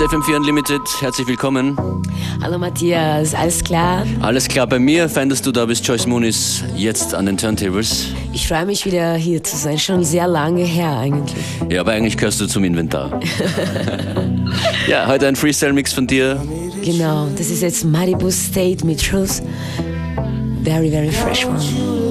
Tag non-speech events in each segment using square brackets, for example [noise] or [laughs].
ist FM4 Unlimited. Herzlich willkommen. Hallo Matthias, alles klar? Alles klar bei mir. Fein, dass du da bist. Joyce Moon ist jetzt an den Turntables. Ich freue mich wieder hier zu sein. Schon sehr lange her eigentlich. Ja, aber eigentlich gehörst du zum Inventar. [laughs] ja, heute ein Freestyle-Mix von dir. Genau, das ist jetzt Maribu State mit Truth. Very, very fresh one.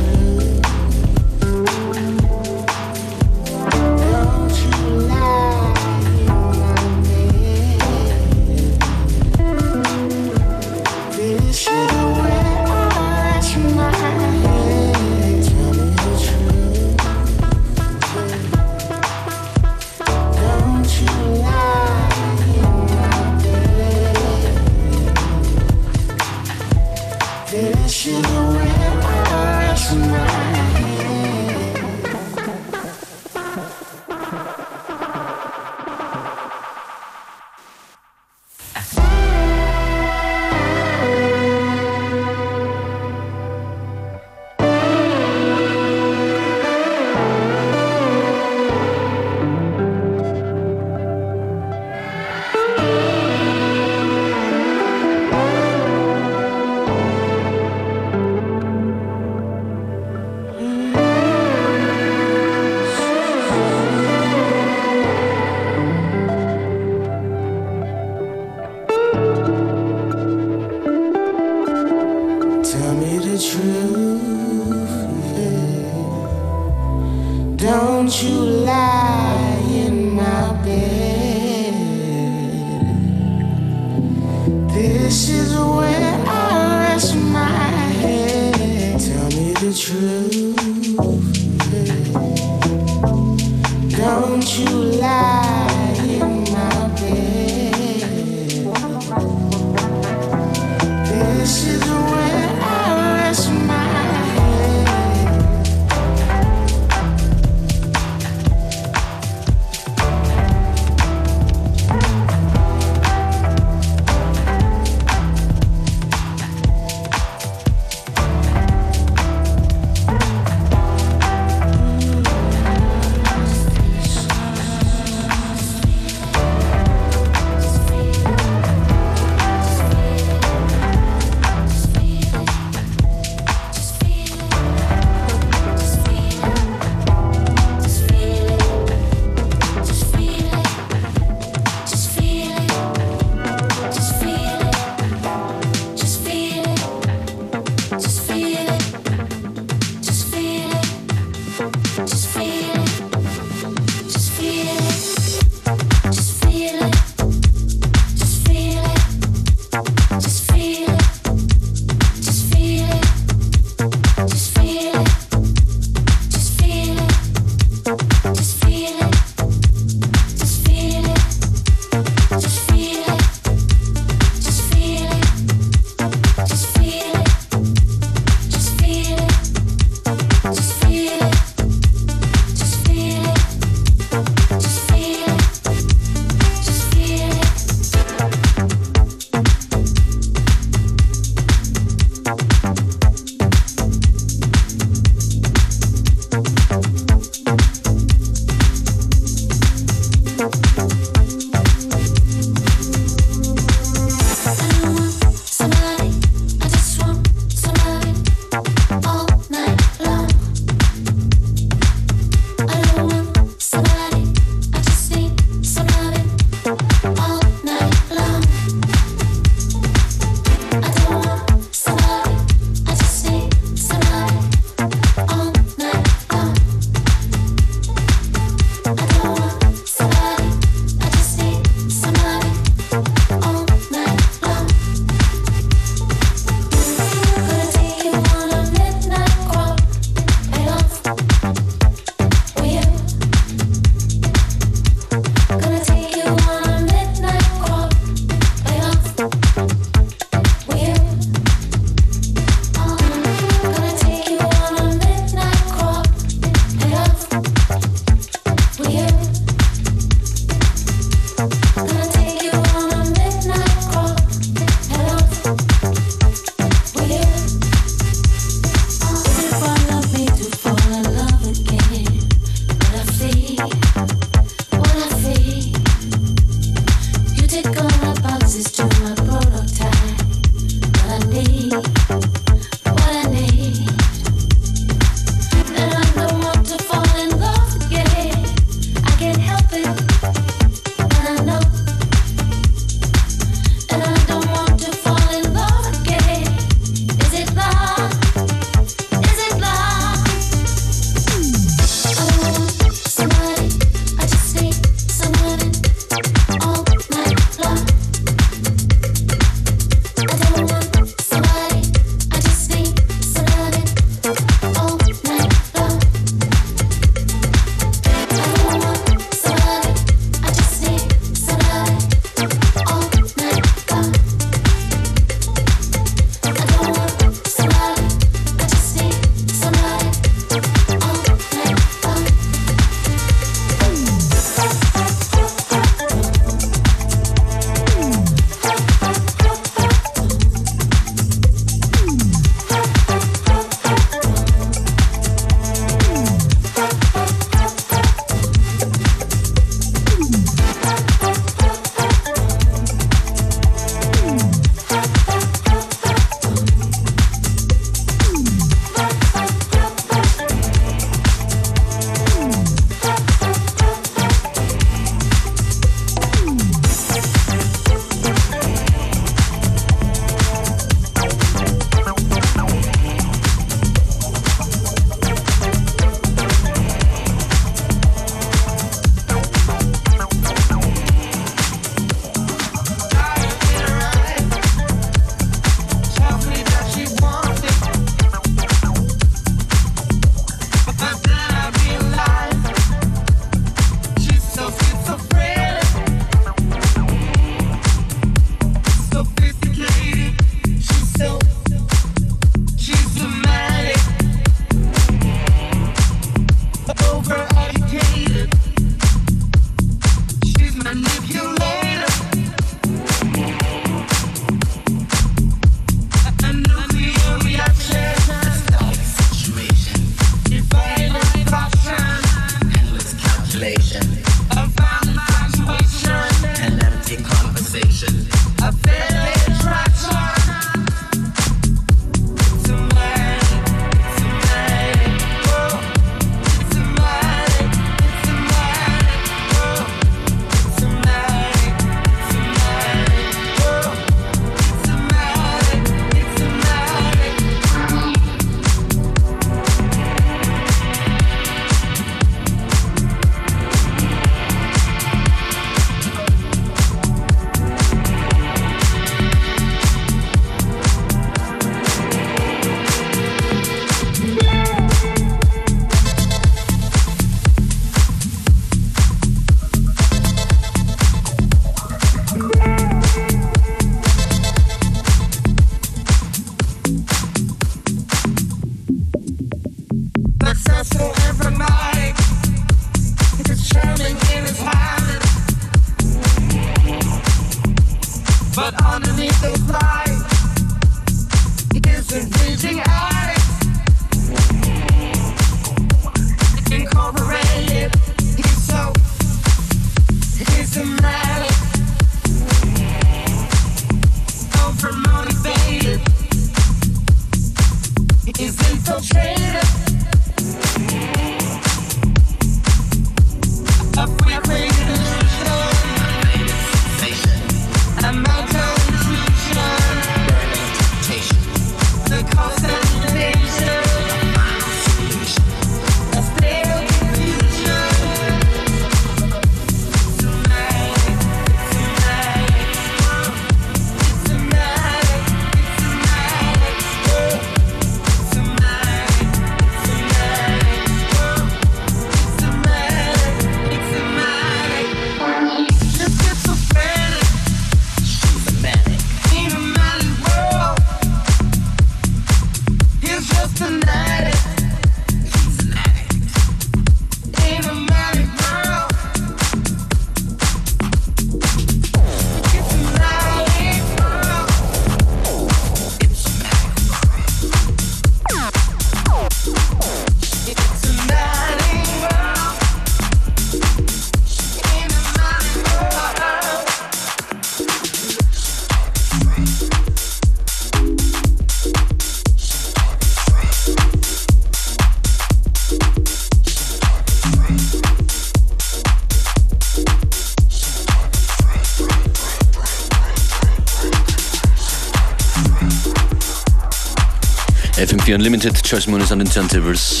FM4 Unlimited, Joyce Moon ist an den Turntables.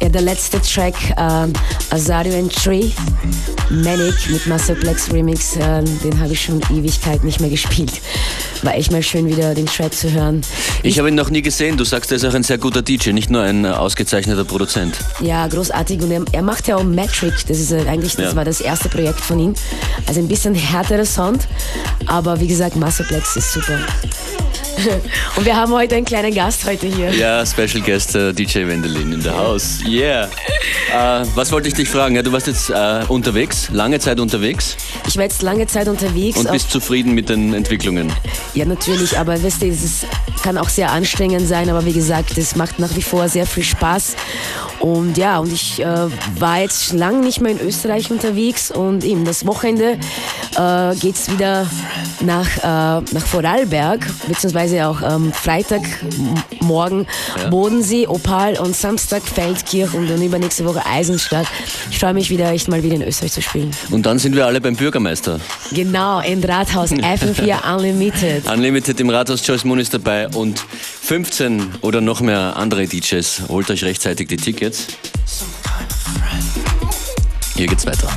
Ja, der letzte Track, ähm, Azario and Tree, Manic mit Masterplex Remix, äh, den habe ich schon Ewigkeit nicht mehr gespielt. War echt mal schön, wieder den Track zu hören. Ich, ich habe ihn noch nie gesehen. Du sagst, er ist auch ein sehr guter DJ, nicht nur ein äh, ausgezeichneter Produzent. Ja, großartig. Und er, er macht ja auch Metric. Das ist äh, eigentlich, das ja. war das erste Projekt von ihm. Also ein bisschen härterer Sound. Aber wie gesagt, Masterplex ist super. [laughs] Und wir haben heute einen kleinen Gast heute hier. Ja, Special Guest uh, DJ Wendelin in the house. Yeah. Uh, was wollte ich dich fragen? Ja, du warst jetzt uh, unterwegs, lange Zeit unterwegs. Ich war jetzt lange Zeit unterwegs. Und bist zufrieden mit den Entwicklungen? Ja, natürlich, aber weißt du, es kann auch sehr anstrengend sein, aber wie gesagt, es macht nach wie vor sehr viel Spaß. Und ja, und ich äh, war jetzt lange nicht mehr in Österreich unterwegs und eben das Wochenende äh, geht es wieder nach, äh, nach Vorarlberg, beziehungsweise auch ähm, Freitagmorgen ja. Bodensee, Opal und Samstag Feldkirch und dann übernächste Woche Eisenstadt. Ich freue mich wieder, echt mal wieder in Österreich zu spielen. Und dann sind wir alle beim Bürgermeister. Genau, im Rathaus [laughs] FM4 Unlimited. Unlimited im Rathaus, Joyce Moon ist dabei und 15 oder noch mehr andere DJs. Holt euch rechtzeitig die Tickets. Hier geht's weiter.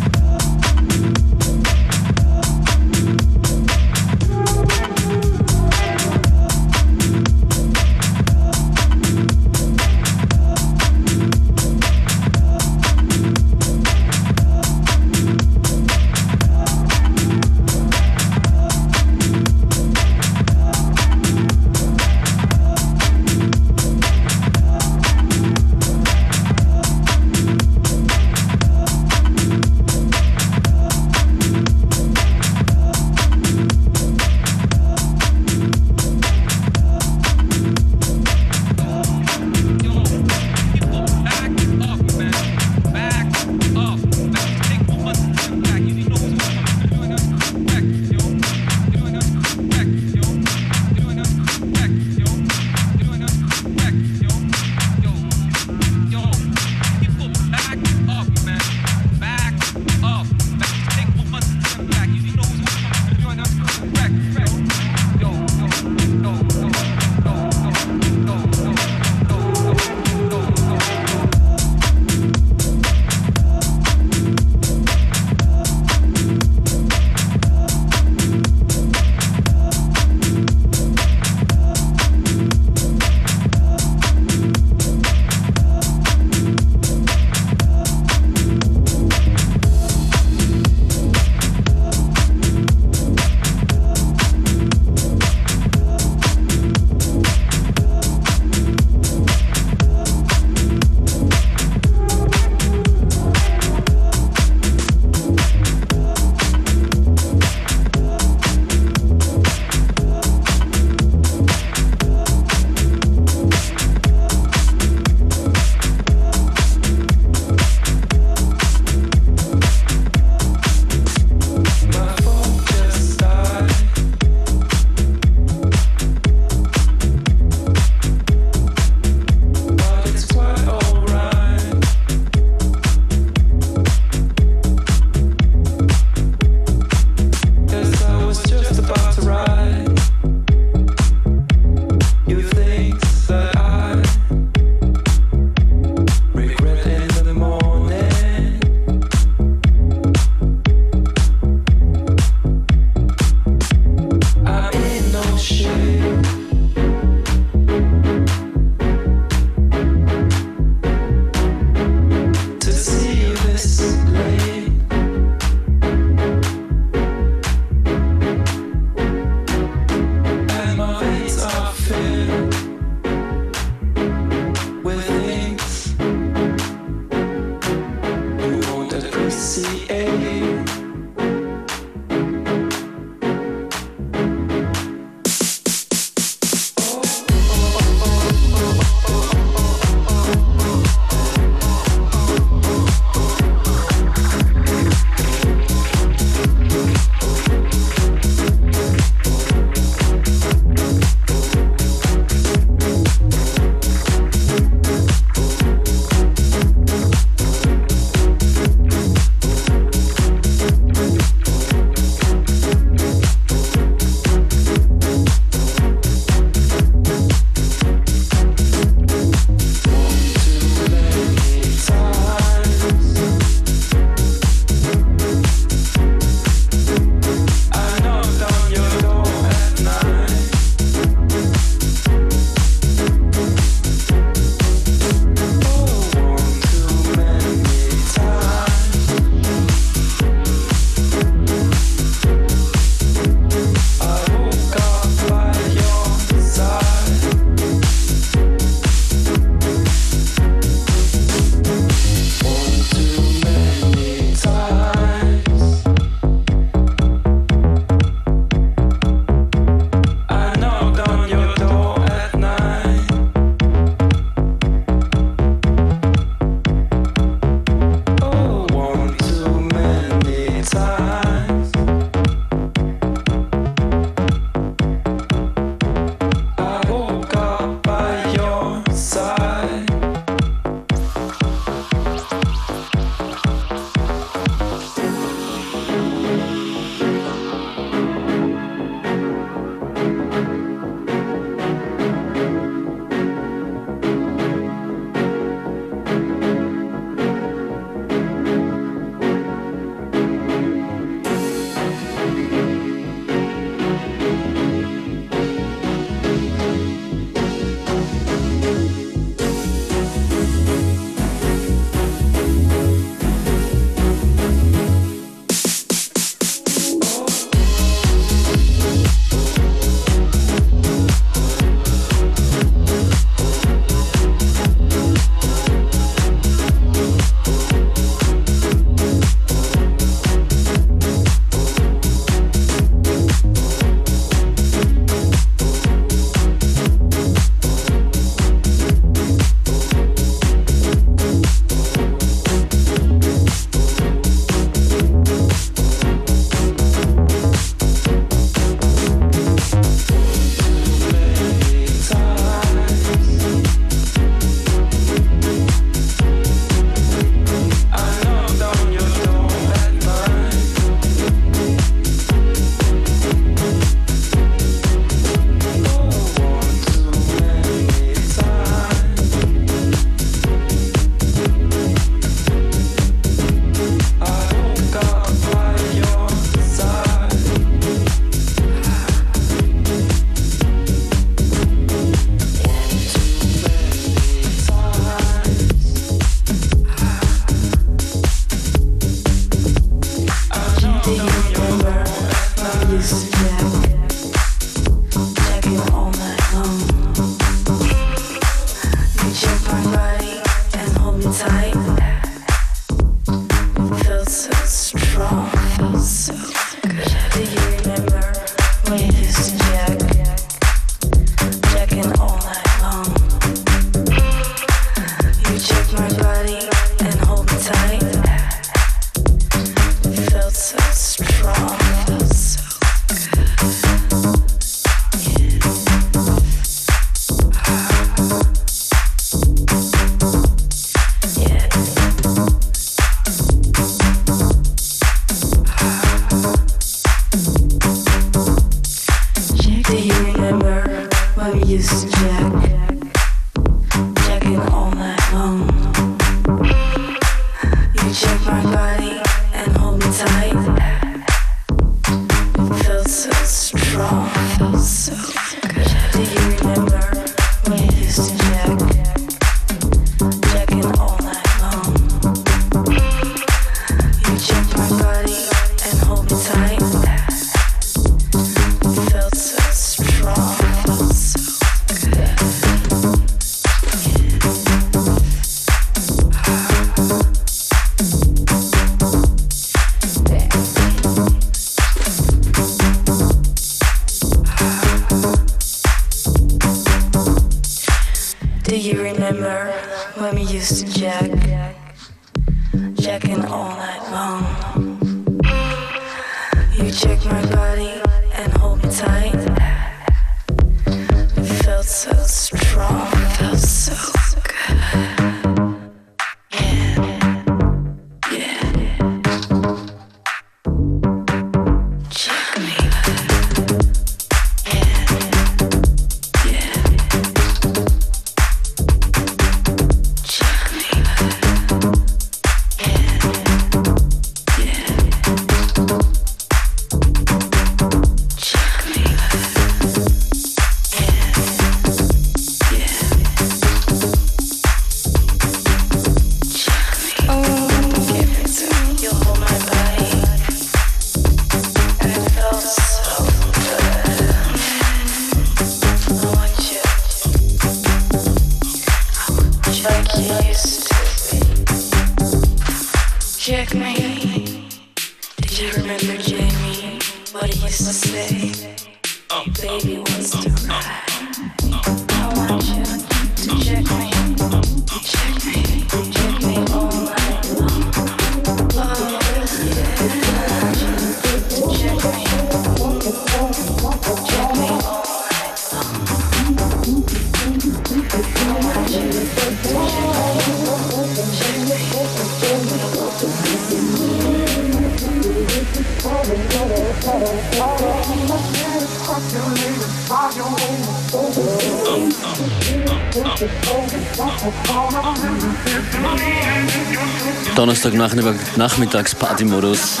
Donnerstagnachmittags Partymodus.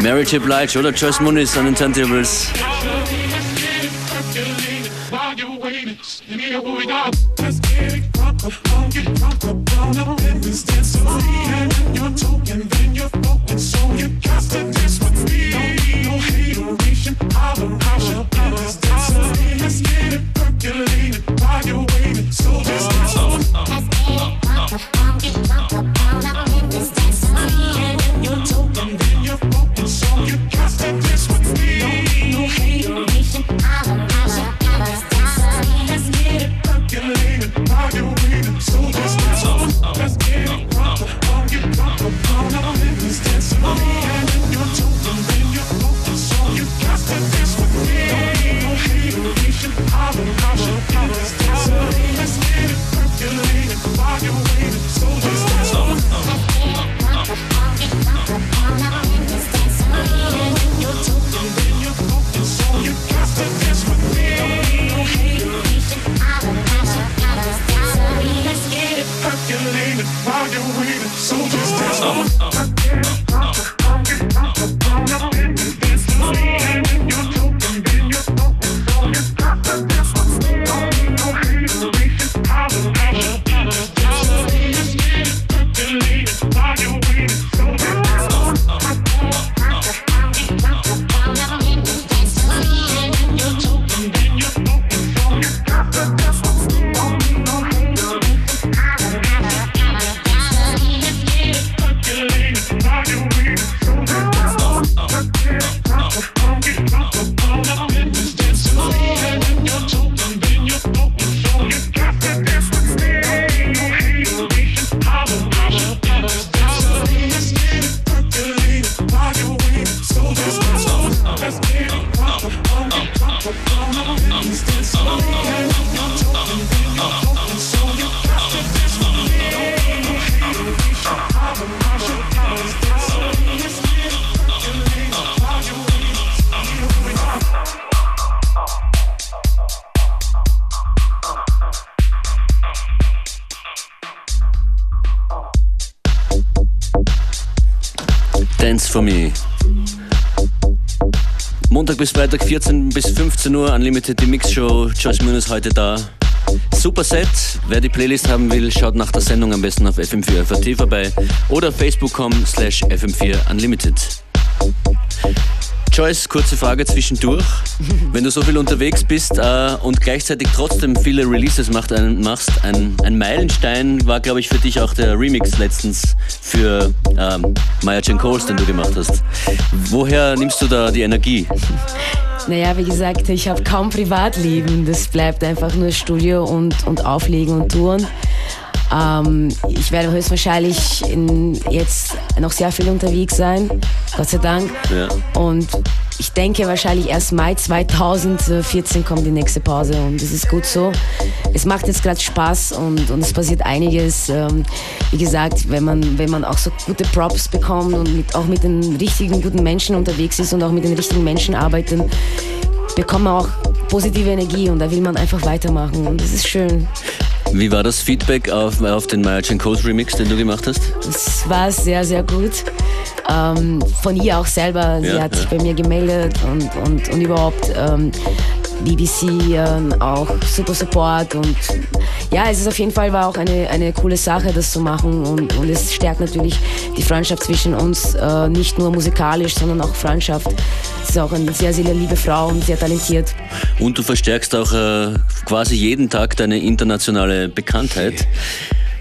Mary J. Blige oder Joyce Muniz an den Turntables. For Me. Montag bis Freitag 14 bis 15 Uhr, Unlimited die Mixshow. Joyce Moon ist heute da. Super Set. Wer die Playlist haben will, schaut nach der Sendung am besten auf FM4 FAT vorbei oder facebook.com slash FM4 Unlimited. Joyce, kurze Frage zwischendurch. Wenn du so viel unterwegs bist äh, und gleichzeitig trotzdem viele Releases macht, ein, machst, ein, ein, Meilenstein war, glaube ich, für dich auch der Remix letztens für ähm, Maya Jane Coles, den du gemacht hast. Woher nimmst du da die Energie? Naja, wie gesagt, ich habe kaum Privatleben. Das bleibt einfach nur Studio und, und Auflegen und Touren. Ähm, ich werde höchstwahrscheinlich in, jetzt noch sehr viel unterwegs sein, Gott sei Dank. Ja. Und ich denke wahrscheinlich erst Mai 2014 kommt die nächste Pause und das ist gut so. Es macht jetzt gerade Spaß und, und es passiert einiges. Ähm, wie gesagt, wenn man, wenn man auch so gute Props bekommt und mit, auch mit den richtigen guten Menschen unterwegs ist und auch mit den richtigen Menschen arbeitet, bekommt man auch positive Energie und da will man einfach weitermachen und das ist schön. Wie war das Feedback auf, auf den Maya Coast Remix, den du gemacht hast? Es war sehr, sehr gut. Ähm, von ihr auch selber, sie Ja, hat ja. sich bei mir gemeldet und, und, und überhaupt ähm, BBC ähm, auch super Support und ja, es ist auf jeden Fall war auch eine, eine coole Sache, das zu machen und, und es stärkt natürlich die Freundschaft zwischen uns, äh, nicht nur musikalisch, sondern auch Freundschaft. Sie ist auch eine sehr, sehr liebe Frau und sehr talentiert. Und du verstärkst auch äh, quasi jeden Tag deine internationale Bekanntheit.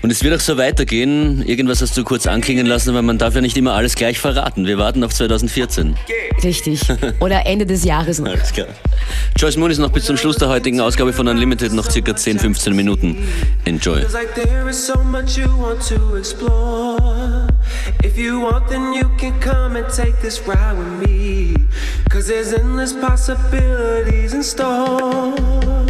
Und es wird auch so weitergehen. Irgendwas hast du kurz anklingen lassen, aber man darf ja nicht immer alles gleich verraten. Wir warten auf 2014. Richtig. [laughs] Oder Ende des Jahres noch. Alles klar. Joyce Moon ist noch bis zum Schluss der heutigen Ausgabe von Unlimited noch circa 10, 15 Minuten. Enjoy. If you want, then you can come and take this ride with me. Cause there's endless possibilities in store.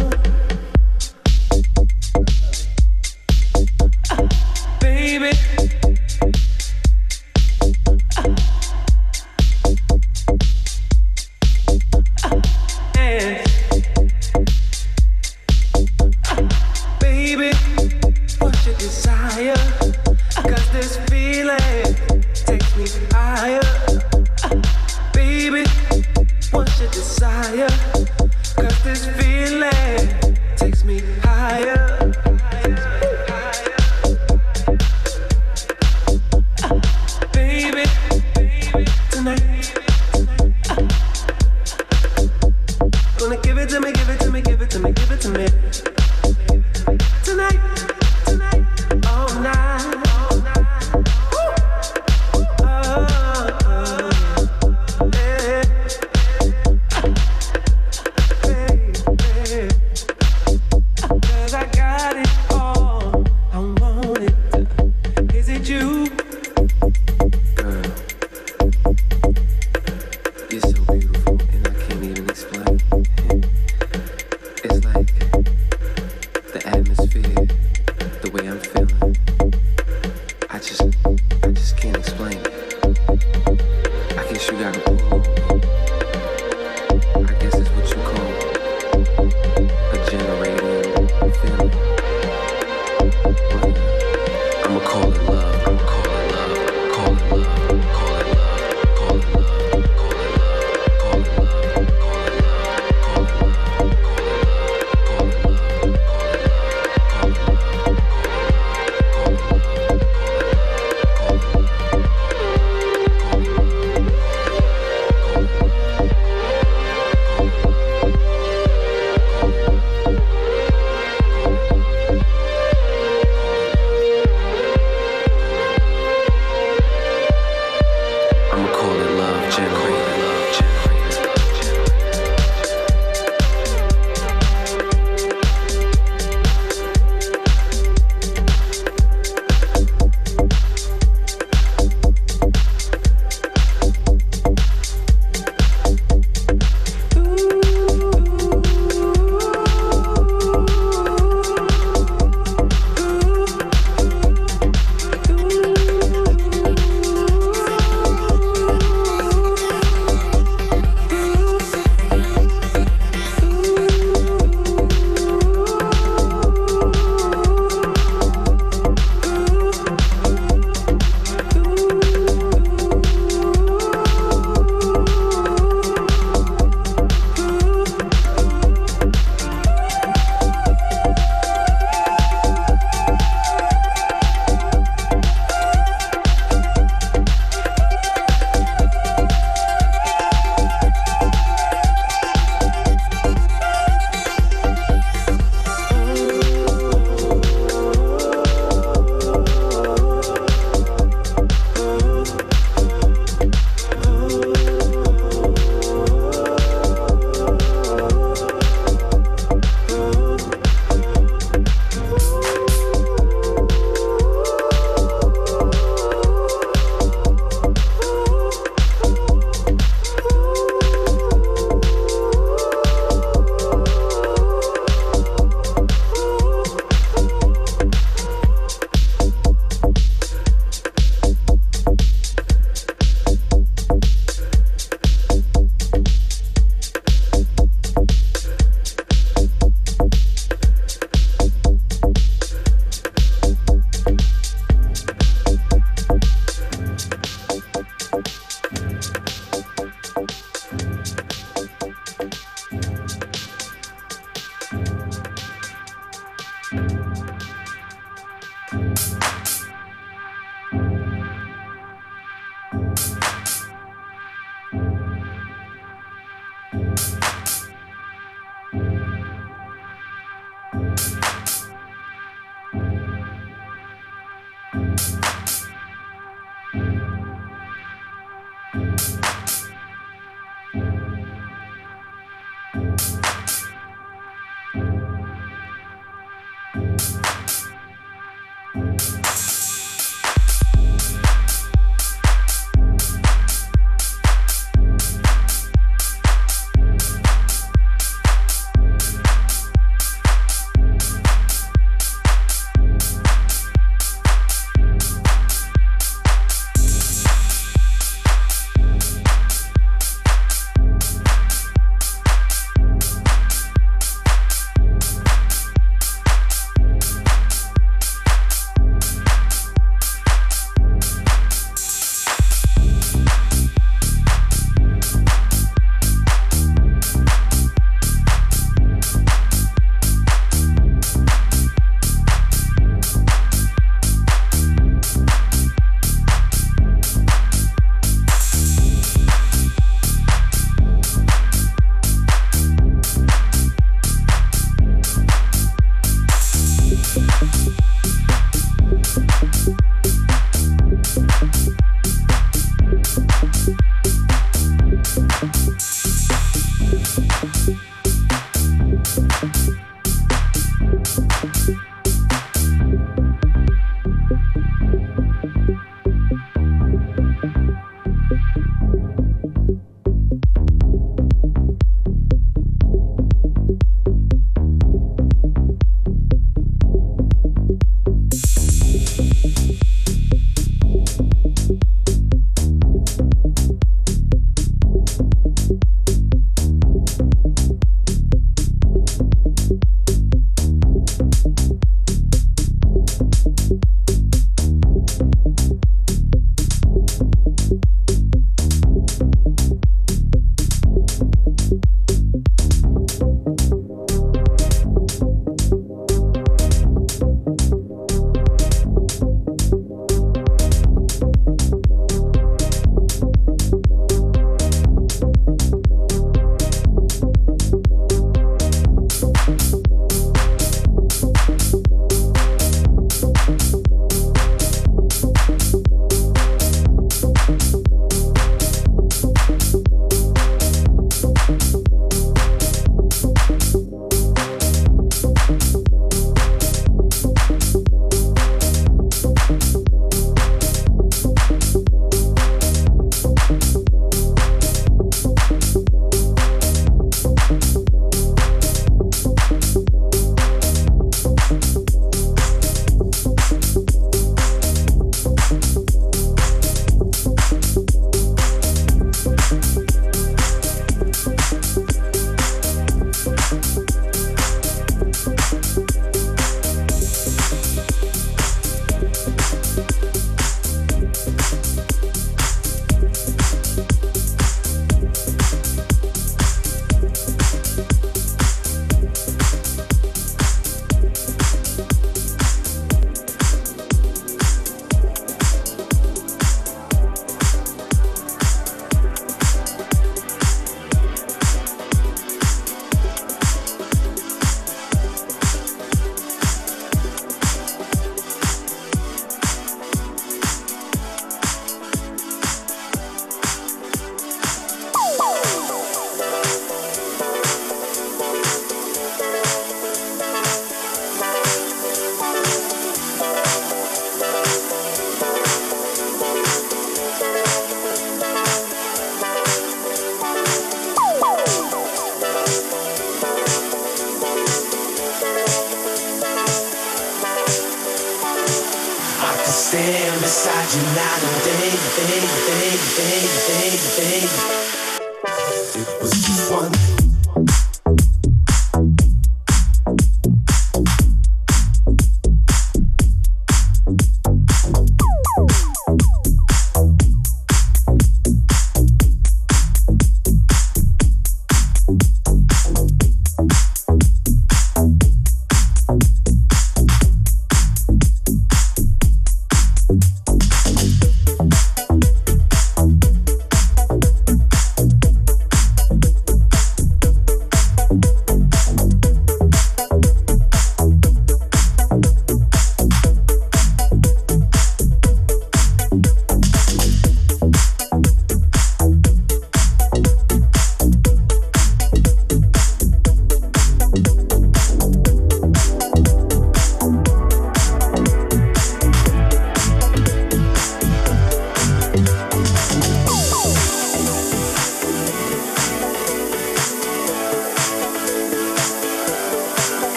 The way I'm feeling.